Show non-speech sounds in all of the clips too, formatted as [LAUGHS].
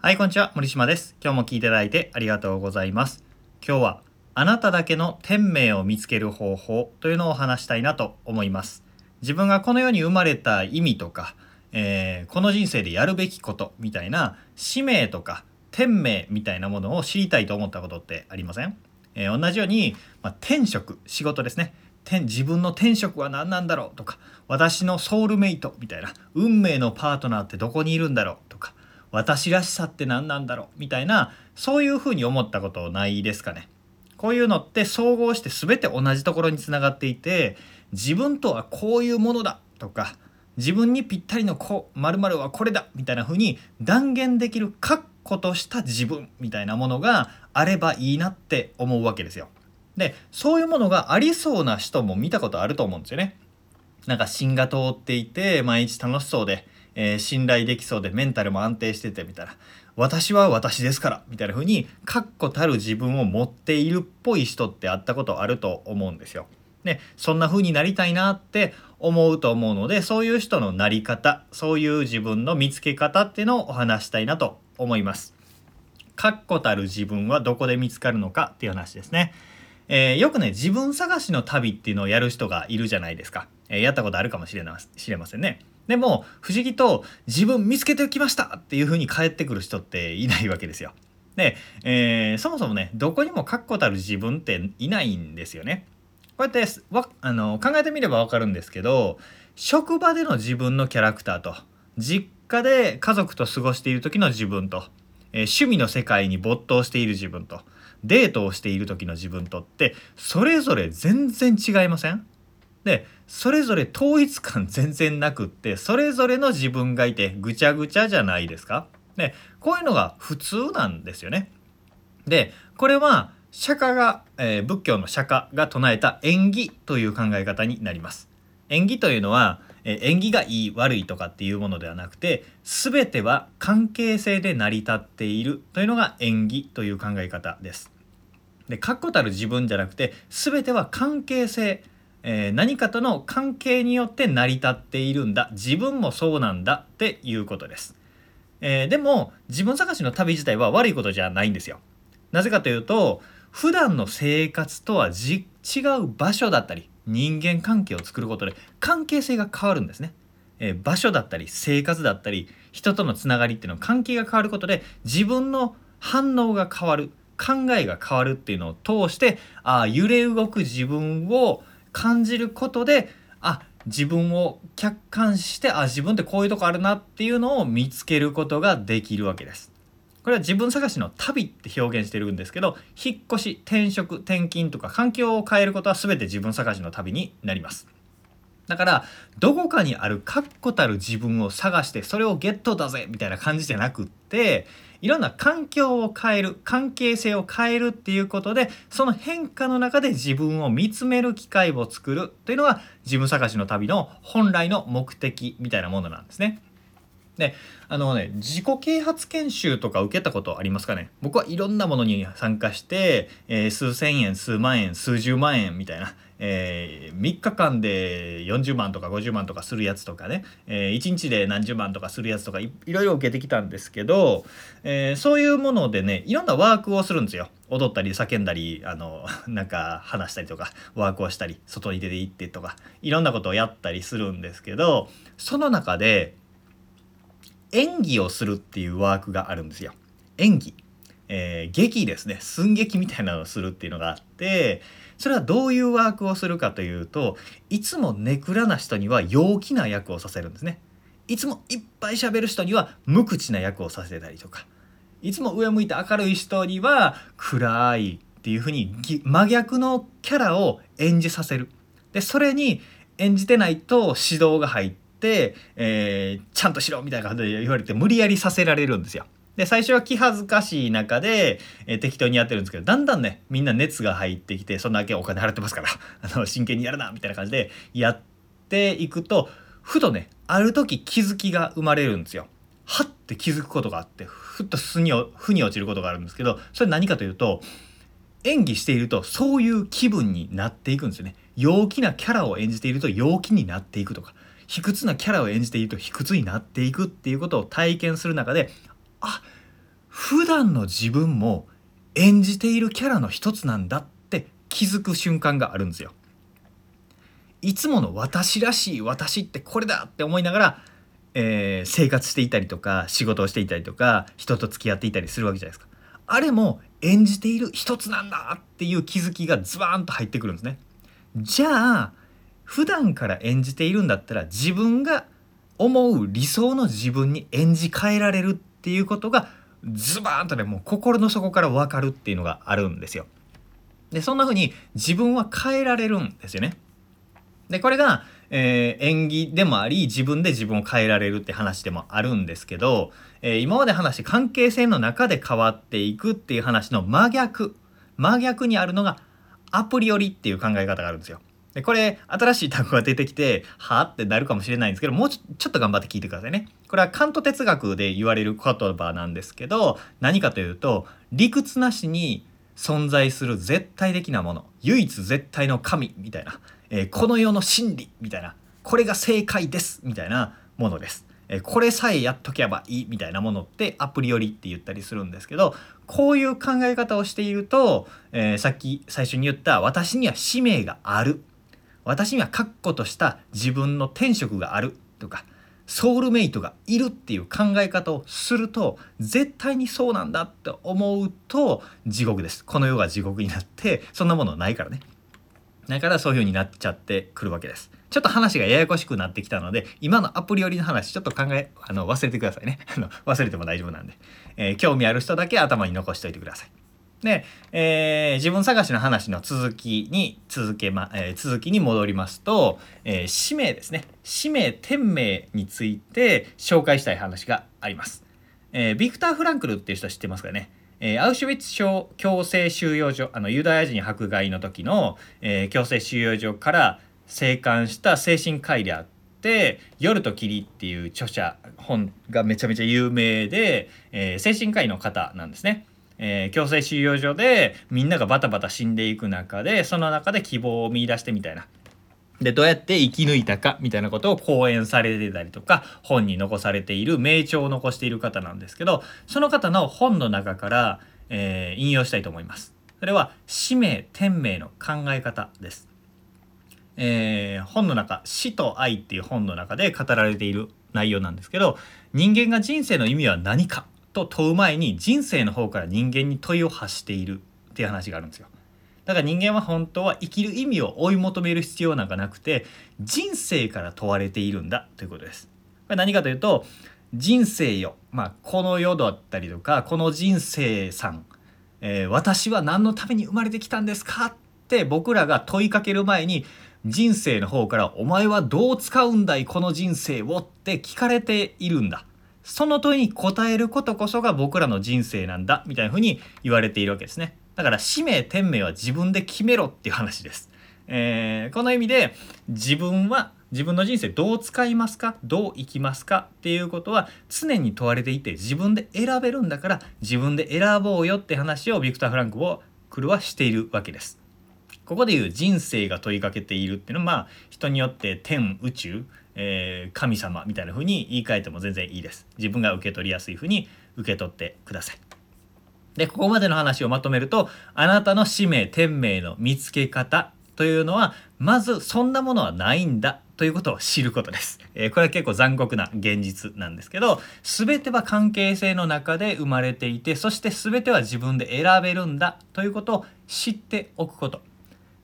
はい、こんにちは。森島です。今日も聞いていただいてありがとうございます。今日は、あなただけの天命を見つける方法というのを話したいなと思います。自分がこの世に生まれた意味とか、えーこの人生でやるべきことみたいな使命とか天命みたいなものを知りたいと思ったことってありません、えー同じように、まあ、天職仕事ですね天自分の天職は何なんだろうとか私のソウルメイトみたいな運命のパートナーってどこにいるんだろうとか私らしさって何なんだろう？みたいなそういうふうに思ったことないですかねこういうのって総合して全て同じところにつながっていて自分とはこういうものだとか自分にぴったりのこう〇〇はこれだみたいな風に断言できる確固とした自分みたいなものがあればいいなって思うわけですよ。でそういうものがありそうな人も見たことあると思うんですよね。なんか芯が通っていて毎日楽しそうで、えー信頼できそうでメンタルも安定しててみたいな私は私ですからみたいな風に確固たる自分を持っているっぽい人って会ったことあると思うんですよ。でそんな風になりたいなって思うと思うのでそういう人のなり方そういう自分の見つけ方っていうのをお話したいなと思います。確固たる自分はどこで見つかるのかっていう話ですね。えーよくね自分探しの旅っていうのをやる人がいるじゃないですか、えーやったことあるかもしれな知れませんねでも不思議と自分見つけてきましたっていう風に帰ってくる人っていないわけですよ。で、えーそもそもねどこにも確固たる自分っていないんですよね。こうやってわあの考えてみれば分かるんですけど職場での自分のキャラクターと実家で家族と過ごしている時の自分と、えー趣味の世界に没頭している自分とデートをしている時の自分とってそれぞれ全然違いません？でそれぞれ統一感全然なくってそれぞれの自分がいてぐちゃぐちゃじゃないですか。でこういうのが普通なんですよね。でこれは釈迦が、えー仏教の釈迦が唱えた縁起という考え方になります。縁起というのは、えー縁起がいい悪いとかっていうものではなくて全ては関係性で成り立っているというのが縁起という考え方です。で確固たる自分じゃなくて全ては関係性、えー何かとの関係によって成り立っているんだ。自分もそうなんだっていうことです、えーでも自分探しの旅自体は悪いことじゃないんですよ。なぜかというと普段の生活とはじ違う場所だったり人間関係を作ることで関係性が変わるんですね、えー場所だったり生活だったり人とのつながりっていうのは関係が変わることで自分の反応が変わる考えが変わるっていうのを通してああ揺れ動く自分を感じることであ自分を客観視してあ自分ってこういうとこあるなっていうのを見つけることができるわけです。これは自分探しの旅って表現してるんですけど引っ越し転職転勤とか環境を変えることは全て自分探しの旅になります。だからどこかにある確固たる自分を探してそれをゲットだぜみたいな感じじゃなくっていろんな環境を変える関係性を変えるっていうことでその変化の中で自分を見つめる機会を作るというのが自分探しの旅の本来の目的みたいなものなんですね。であのね自己啓発研修とか受けたことありますかね？僕はいろんなものに参加して、えー数千円数万円数十万円みたいな、え3日間で40万とか50万とかするやつとかね、え1日で何十万とかするやつとかいいろいろ受けてきたんですけど、えーそういうものでねいろんなワークをするんですよ踊ったり叫んだりあの [LAUGHS] なんか話したりとかワークをしたり外に出て行ってとかいろんなことをやったりするんですけどその中で演技をするっていうワークがあるんですよ。演技。えー劇ですね。寸劇みたいなのをするっていうのがあって、それはどういうワークをするかというと、いつもネクラな人には陽気な役をさせるんですね。いつもいっぱい喋る人には無口な役をさせたりとか、いつも上向いて明るい人には暗いっていうふうに真逆のキャラを演じさせる。で、それに演じてないと指導が入って、えーちゃんとしろみたいな感じで言われて無理やりさせられるんですよ。で最初は気恥ずかしい中で、えー適当にやってるんですけどだんだんねみんな熱が入ってきてそんだけお金払ってますから [LAUGHS] あの真剣にやるなみたいな感じでやっていくとふとねある時気づきが生まれるんですよ。はって気づくことがあってふっと腑にお腑に落ちることがあるんですけどそれ何かというと演技しているとそういう気分になっていくんですよね陽気なキャラを演じていると陽気になっていくとか卑屈なキャラを演じていると卑屈になっていくっていうことを体験する中であ普段の自分も演じているキャラの一つなんだって気づく瞬間があるんですよ。いつもの私らしい私ってこれだって思いながら、えー、生活していたりとか仕事をしていたりとか人と付き合っていたりするわけじゃないですか。あれも演じている一つなんだっていう気づきがズバーンと入ってくるんですね。じゃあ普段から演じているんだったら自分が思う理想の自分に演じ変えられるっていうことがズバーンとねもう心の底から分かるっていうのがあるんですよ。でそんな風に自分は変えられるんですよね。でこれが、えー、演技でもあり自分で自分を変えられるって話でもあるんですけど、えー、今まで話して関係性の中で変わっていくっていう話の真逆真逆にあるのがアプリよりっていう考え方があるんですよ。でこれ新しい単語が出てきてはあってなるかもしれないんですけどもうちょっと頑張って聞いてくださいね。これはカント哲学で言われる言葉なんですけど何かというと理屈なしに存在する絶対的なもの唯一絶対の神みたいなえー、この世の真理みたいなこれが正解ですみたいなものです。え、これさえやっとけばいいみたいなものってアプリよりって言ったりするんですけどこういう考え方をしていると、えー、さっき最初に言った私には使命がある私には確固とした自分の天職があるとかソウルメイトがいるっていう考え方をすると絶対にそうなんだって思うと地獄ですこの世が地獄になってそんなものないからねだからそういう風になっちゃってくるわけです。ちょっと話がややこしくなってきたので、今のアプリ寄りの話、ちょっと考え、あの、忘れてくださいね。[LAUGHS] あの、忘れても大丈夫なんで。えー、興味ある人だけ頭に残しておいてください。で、えー、自分探しの話の続きに、続けま、えー、続きに戻りますと、え使命ですね。使命、天命について紹介したい話があります。えビクター・フランクルっていう人は知ってますかね？えー、アウシュビッツ強制収容所あのユダヤ人迫害の時の、えー、強制収容所から生還した精神科医であって「夜と霧」っていう著者本がめちゃめちゃ有名で、えー、精神科医の方なんですね。えー、強制収容所でみんながバタバタ死んでいく中でその中で希望を見いだしてみたいなでどうやって生き抜いたかみたいなことを講演されてたりとか本に残されている名著を残している方なんですけどその方の本の中から、えー、引用したいと思います。それは使命天命の考え方です。えー、本の中「死と愛」っていう本の中で語られている内容なんですけど人間が人生の意味は何かと問う前に人生の方から人間に問いを発しているっていう話があるんですよ。だから人間は本当は生きる意味を追い求める必要なんかなくて人生から問われているんだということです。これ何かというと人生よ、まあ、この世だったりとかこの人生さん、えー、私は何のために生まれてきたんですかって僕らが問いかける前に人生の方から「お前はどう使うんだいこの人生を」って聞かれているんだ。その問いに答えることこそが僕らの人生なんだみたいな風に言われているわけですね。だから使命天命は自分で決めろっていう話です。えー、この意味で自分は自分の人生どう使いますか？どう生きますかっていうことは常に問われていて自分で選べるんだから自分で選ぼうよって話をビクター・フランクをクルはしているわけです。ここでいう人生が問いかけているっていうのはまあ人によって天宇宙、えー、神様みたいな風に言い換えても全然いいです。自分が受け取りやすい風に受け取ってください。で、ここまでの話をまとめると、あなたの使命、天命の見つけ方というのは、まずそんなものはないんだということを知ることです。えー、これは結構残酷な現実なんですけど、全ては関係性の中で生まれていて、そして全ては自分で選べるんだということを知っておくこと。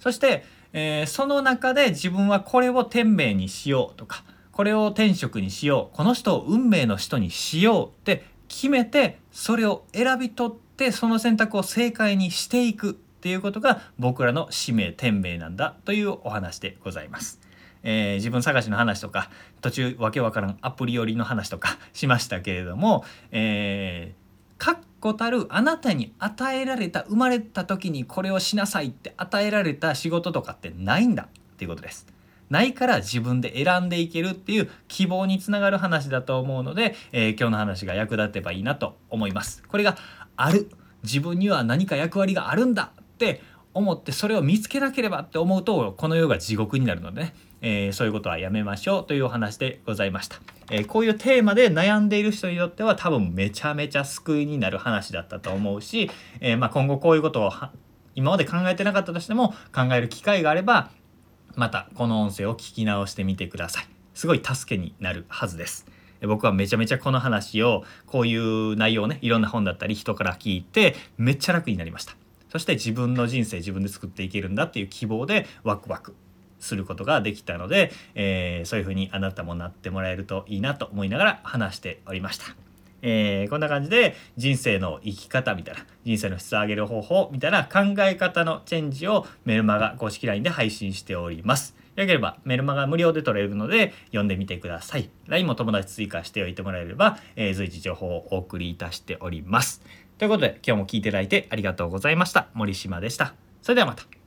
そして、えー、その中で自分はこれを天命にしようとか、これを天職にしよう、この人を運命の人にしようって決めて、それを選び取ってその選択を正解にしていくっていうことが僕らの使命天命なんだというお話でございます。えー、自分探しの話とか途中わけわからんアプリ寄りの話とかしましたけれども、えー、確固たるあなたに与えられた生まれた時にこれをしなさいって与えられた仕事とかってないんだっていうことです。ないから自分で選んでいけるっていう希望につながる話だと思うので、えー、今日の話が役立てばいいなと思います。これがある自分には何か役割があるんだって思ってそれを見つけなければって思うとこの世が地獄になるのでね、えー、そういうことはやめましょうというお話でございました、えー、こういうテーマで悩んでいる人にとっては多分めちゃめちゃ救いになる話だったと思うし、えー、まあ、今後こういうことを今まで考えてなかったとしても考える機会があればまたこの音声を聞き直してみてください。すごい助けになるはずです。僕はめちゃめちゃこの話をこういう内容をねいろんな本だったり人から聞いてめっちゃ楽になりました。そして自分の人生自分で作っていけるんだっていう希望でワクワクすることができたので、えー、そういうふうにあなたもなってもらえるといいなと思いながら話しておりました。えー、こんな感じで人生の生き方みたいな人生の質を上げる方法みたいな考え方のチェンジをメルマガ公式 LINE で配信しております。よければメルマガ無料で取れるので読んでみてください。LINE も友達追加しておいてもらえれば、えー、随時情報をお送りいたしております。ということで今日も聞いていただいてありがとうございました。森島でした。それではまた。